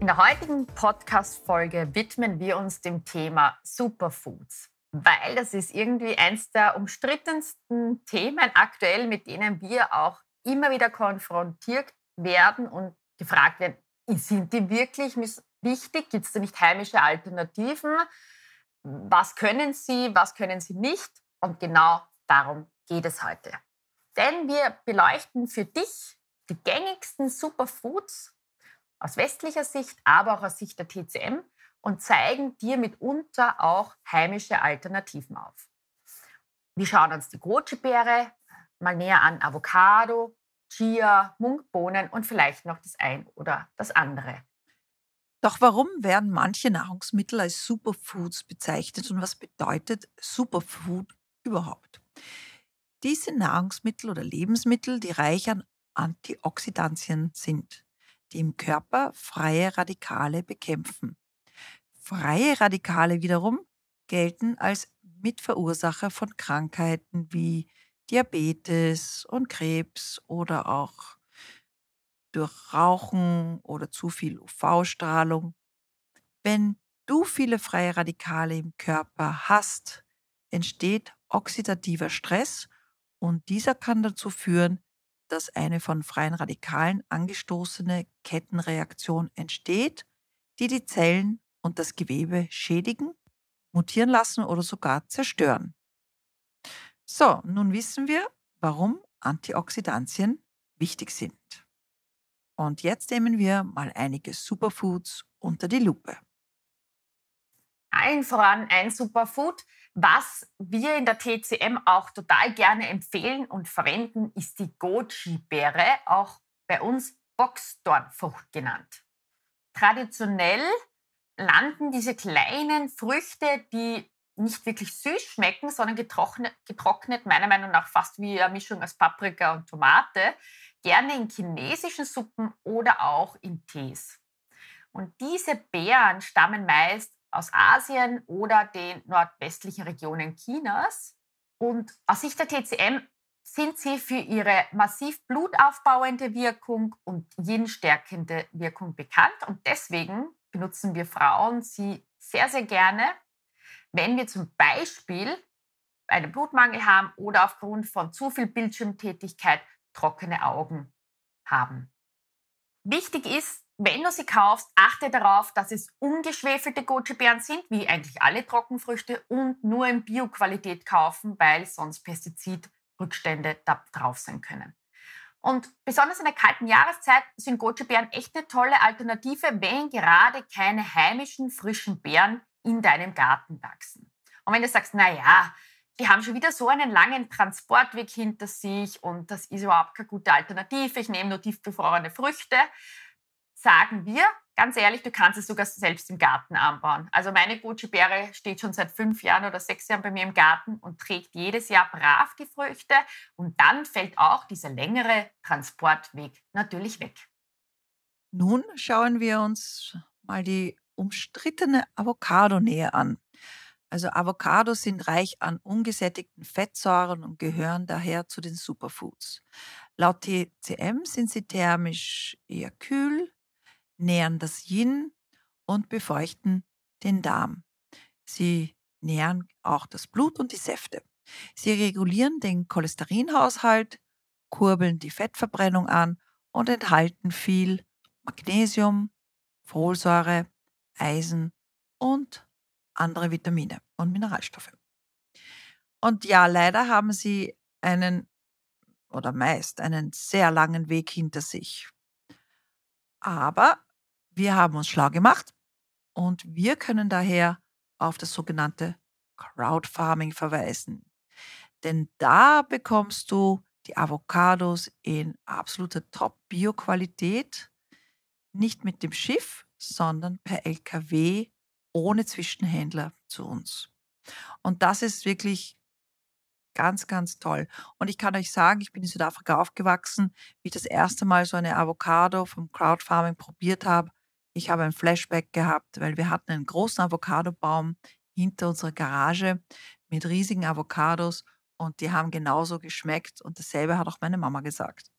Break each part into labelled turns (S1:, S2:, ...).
S1: In der heutigen Podcast-Folge widmen wir uns dem Thema Superfoods, weil das ist irgendwie eins der umstrittensten Themen aktuell, mit denen wir auch immer wieder konfrontiert werden und gefragt werden, sind die wirklich wichtig? Gibt es da nicht heimische Alternativen? Was können sie, was können sie nicht? Und genau darum geht es heute. Denn wir beleuchten für dich die gängigsten Superfoods aus westlicher Sicht, aber auch aus Sicht der TCM und zeigen dir mitunter auch heimische Alternativen auf. Wir schauen uns die Goji-Beere mal näher an, Avocado, Chia, Munkbohnen und vielleicht noch das ein oder das andere.
S2: Doch warum werden manche Nahrungsmittel als Superfoods bezeichnet und was bedeutet Superfood überhaupt? Diese Nahrungsmittel oder Lebensmittel, die reich an Antioxidantien sind die im Körper freie Radikale bekämpfen. Freie Radikale wiederum gelten als Mitverursacher von Krankheiten wie Diabetes und Krebs oder auch durch Rauchen oder zu viel UV-Strahlung. Wenn du viele freie Radikale im Körper hast, entsteht oxidativer Stress und dieser kann dazu führen, dass eine von freien Radikalen angestoßene Kettenreaktion entsteht, die die Zellen und das Gewebe schädigen, mutieren lassen oder sogar zerstören. So, nun wissen wir, warum Antioxidantien wichtig sind. Und jetzt nehmen wir mal einige Superfoods unter die Lupe.
S1: Allen voran ein Superfood, was wir in der TCM auch total gerne empfehlen und verwenden, ist die Goji-Beere, auch bei uns Boxdornfrucht genannt. Traditionell landen diese kleinen Früchte, die nicht wirklich süß schmecken, sondern getrocknet, getrocknet, meiner Meinung nach fast wie eine Mischung aus Paprika und Tomate, gerne in chinesischen Suppen oder auch in Tees. Und diese Beeren stammen meist aus Asien oder den nordwestlichen Regionen Chinas. Und aus Sicht der TCM sind sie für ihre massiv blutaufbauende Wirkung und yin-stärkende Wirkung bekannt. Und deswegen benutzen wir Frauen sie sehr, sehr gerne, wenn wir zum Beispiel einen Blutmangel haben oder aufgrund von zu viel Bildschirmtätigkeit trockene Augen haben. Wichtig ist, wenn du sie kaufst, achte darauf, dass es ungeschwefelte Goji-Beeren sind, wie eigentlich alle Trockenfrüchte, und nur in Bio-Qualität kaufen, weil sonst Pestizidrückstände da drauf sein können. Und besonders in der kalten Jahreszeit sind Goji-Beeren echt eine tolle Alternative, wenn gerade keine heimischen frischen Beeren in deinem Garten wachsen. Und wenn du sagst, na ja, die haben schon wieder so einen langen Transportweg hinter sich und das ist überhaupt keine gute Alternative, ich nehme nur tiefgefrorene Früchte, sagen wir, ganz ehrlich, du kannst es sogar selbst im Garten anbauen. Also meine Goji-Beere steht schon seit fünf Jahren oder sechs Jahren bei mir im Garten und trägt jedes Jahr brav die Früchte. Und dann fällt auch dieser längere Transportweg natürlich weg.
S2: Nun schauen wir uns mal die umstrittene Avocado näher an. Also Avocados sind reich an ungesättigten Fettsäuren und gehören daher zu den Superfoods. Laut TCM sind sie thermisch eher kühl, nähren das Yin und befeuchten den Darm. Sie nähren auch das Blut und die Säfte. Sie regulieren den Cholesterinhaushalt, kurbeln die Fettverbrennung an und enthalten viel Magnesium, Folsäure, Eisen und andere Vitamine und Mineralstoffe. Und ja, leider haben sie einen oder meist einen sehr langen Weg hinter sich. Aber wir haben uns schlau gemacht und wir können daher auf das sogenannte Crowdfarming verweisen. Denn da bekommst du die Avocados in absoluter Top-Bio-Qualität, nicht mit dem Schiff, sondern per LKW ohne Zwischenhändler zu uns. Und das ist wirklich ganz, ganz toll. Und ich kann euch sagen, ich bin in Südafrika aufgewachsen, wie ich das erste Mal so eine Avocado vom Crowdfarming probiert habe. Ich habe ein Flashback gehabt, weil wir hatten einen großen Avocadobaum hinter unserer Garage mit riesigen Avocados und die haben genauso geschmeckt und dasselbe hat auch meine Mama gesagt.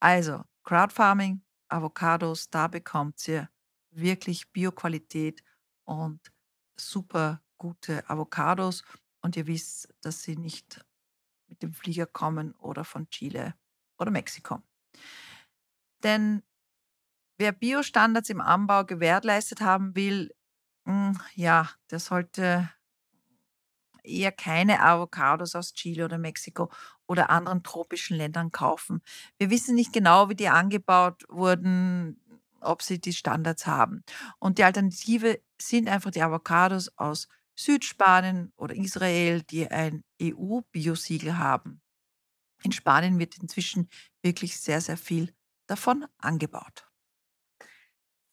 S2: Also, Crowdfarming, Avocados, da bekommt ihr wirklich Bioqualität und super gute Avocados und ihr wisst, dass sie nicht mit dem Flieger kommen oder von Chile oder Mexiko. Denn wer Biostandards im Anbau gewährleistet haben will, hm, ja, der sollte eher keine Avocados aus Chile oder Mexiko oder anderen tropischen Ländern kaufen. Wir wissen nicht genau, wie die angebaut wurden, ob sie die Standards haben. Und die Alternative sind einfach die Avocados aus Südspanien oder Israel, die ein EU-Biosiegel haben. In Spanien wird inzwischen wirklich sehr, sehr viel davon angebaut.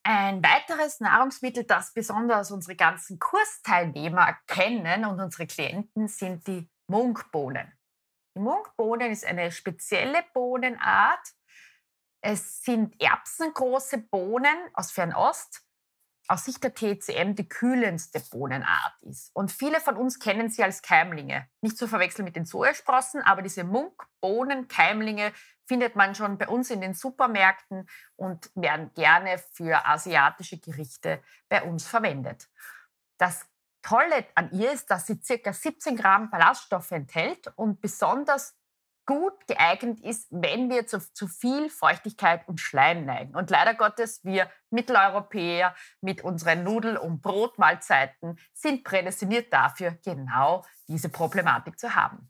S1: Ein weiteres Nahrungsmittel, das besonders unsere ganzen Kursteilnehmer kennen und unsere Klienten, sind die Munkbohnen. Die Munkbohnen ist eine spezielle Bohnenart. Es sind erbsengroße Bohnen aus Fernost, aus Sicht der TCM die kühlendste Bohnenart ist. Und viele von uns kennen sie als Keimlinge. Nicht zu verwechseln mit den Sojasprossen, aber diese Munkbohnen-Keimlinge findet man schon bei uns in den Supermärkten und werden gerne für asiatische Gerichte bei uns verwendet. Das Tolle an ihr ist, dass sie ca. 17 Gramm Ballaststoffe enthält und besonders gut geeignet ist, wenn wir zu, zu viel Feuchtigkeit und Schleim neigen. Und leider Gottes, wir Mitteleuropäer mit unseren Nudel- und Brotmahlzeiten sind prädestiniert dafür, genau diese Problematik zu haben.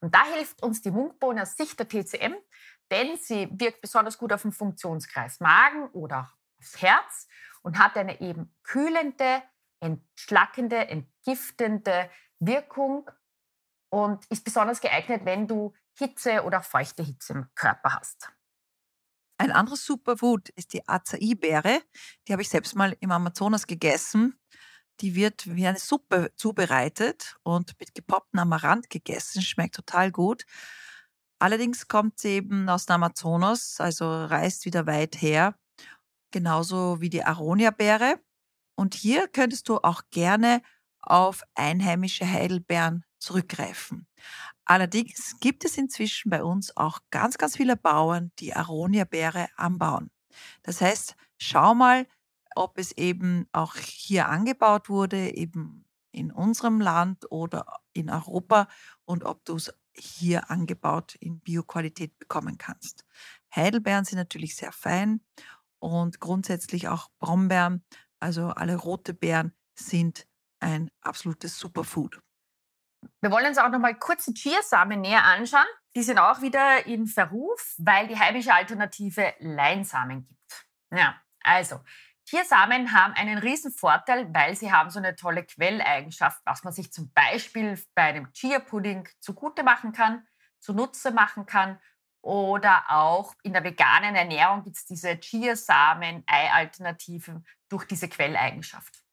S1: Und da hilft uns die Munkbohne aus Sicht der TCM, denn sie wirkt besonders gut auf den Funktionskreis Magen oder aufs Herz und hat eine eben kühlende, entschlackende, entgiftende Wirkung und ist besonders geeignet, wenn du Hitze oder feuchte Hitze im Körper hast.
S2: Ein anderes Superfood ist die Acai-Beere. Die habe ich selbst mal im Amazonas gegessen. Die wird wie eine Suppe zubereitet und mit gepopptem Amaranth gegessen. Schmeckt total gut. Allerdings kommt sie eben aus dem Amazonas, also reist wieder weit her. Genauso wie die Aronia-Beere. Und hier könntest du auch gerne auf einheimische Heidelbeeren zurückgreifen. Allerdings gibt es inzwischen bei uns auch ganz, ganz viele Bauern, die Aronia-Beere anbauen. Das heißt, schau mal, ob es eben auch hier angebaut wurde, eben in unserem Land oder in Europa und ob du es hier angebaut in Bioqualität bekommen kannst. Heidelbeeren sind natürlich sehr fein und grundsätzlich auch Brombeeren, also alle rote Beeren sind ein absolutes Superfood.
S1: Wir wollen uns auch noch mal kurz die Chiasamen näher anschauen. Die sind auch wieder in Verruf, weil die heimische Alternative Leinsamen gibt. Ja, also Chiasamen haben einen riesen Vorteil, weil sie haben so eine tolle Quelleigenschaft, was man sich zum Beispiel bei einem Chia-Pudding zugute machen kann, zunutze machen kann oder auch in der veganen Ernährung gibt es diese Chiasamen-Ei-Alternativen durch diese Quelleigenschaft.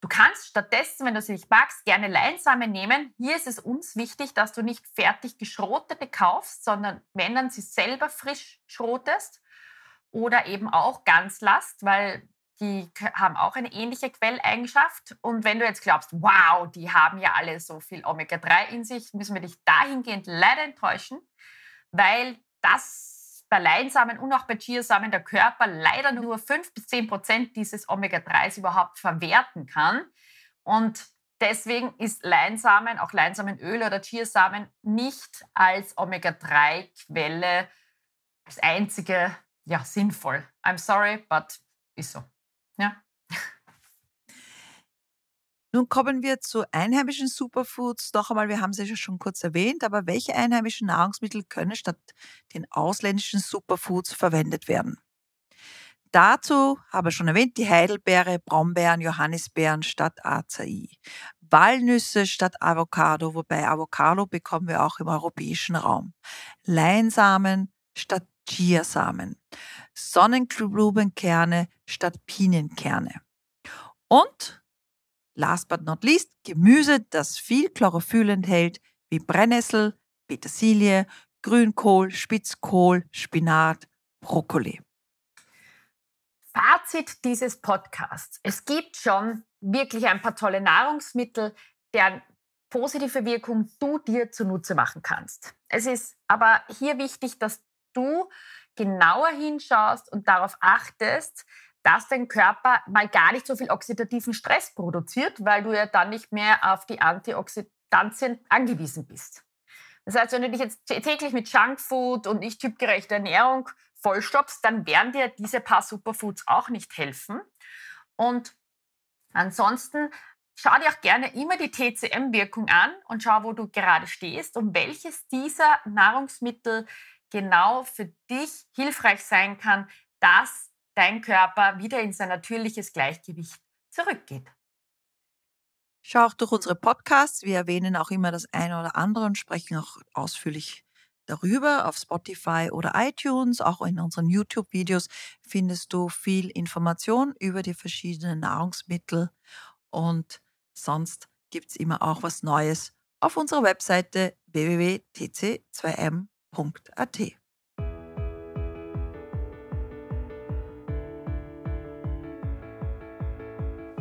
S1: Du kannst stattdessen, wenn du sie nicht magst, gerne Leinsamen nehmen. Hier ist es uns wichtig, dass du nicht fertig geschrotete kaufst, sondern wenn dann sie selber frisch schrotest oder eben auch ganz lasst, weil die haben auch eine ähnliche Quelleigenschaft. Und wenn du jetzt glaubst, wow, die haben ja alle so viel Omega-3 in sich, müssen wir dich dahingehend leider enttäuschen, weil das bei Leinsamen und auch bei Chiasamen der Körper leider nur 5 bis 10 Prozent dieses Omega-3s überhaupt verwerten kann. Und deswegen ist Leinsamen, auch Leinsamenöl oder Chiasamen nicht als Omega-3-Quelle als einzige ja, sinnvoll. I'm sorry, but ist so. Ja.
S2: Nun kommen wir zu einheimischen Superfoods. Noch einmal, wir haben sie ja schon kurz erwähnt, aber welche einheimischen Nahrungsmittel können statt den ausländischen Superfoods verwendet werden? Dazu habe ich schon erwähnt, die Heidelbeere, Brombeeren, Johannisbeeren statt Acai. Walnüsse statt Avocado, wobei Avocado bekommen wir auch im europäischen Raum. Leinsamen statt Chiasamen. Sonnenblumenkerne statt Pinienkerne. Und last but not least, Gemüse, das viel Chlorophyll enthält, wie Brennnessel, Petersilie, Grünkohl, Spitzkohl, Spinat, Brokkoli.
S1: Fazit dieses Podcasts. Es gibt schon wirklich ein paar tolle Nahrungsmittel, deren positive Wirkung du dir zunutze machen kannst. Es ist aber hier wichtig, dass du genauer hinschaust und darauf achtest, dass dein Körper mal gar nicht so viel oxidativen Stress produziert, weil du ja dann nicht mehr auf die Antioxidantien angewiesen bist. Das heißt, wenn du dich jetzt täglich mit Junkfood und nicht typgerechter Ernährung vollstopfst, dann werden dir diese paar Superfoods auch nicht helfen. Und ansonsten schau dir auch gerne immer die TCM-Wirkung an und schau, wo du gerade stehst und welches dieser Nahrungsmittel genau für dich hilfreich sein kann, dass dein Körper wieder in sein natürliches Gleichgewicht zurückgeht.
S2: Schau auch durch unsere Podcasts. Wir erwähnen auch immer das eine oder andere und sprechen auch ausführlich darüber auf Spotify oder iTunes. Auch in unseren YouTube-Videos findest du viel Information über die verschiedenen Nahrungsmittel. Und sonst gibt es immer auch was Neues auf unserer Webseite www.tc2m.at.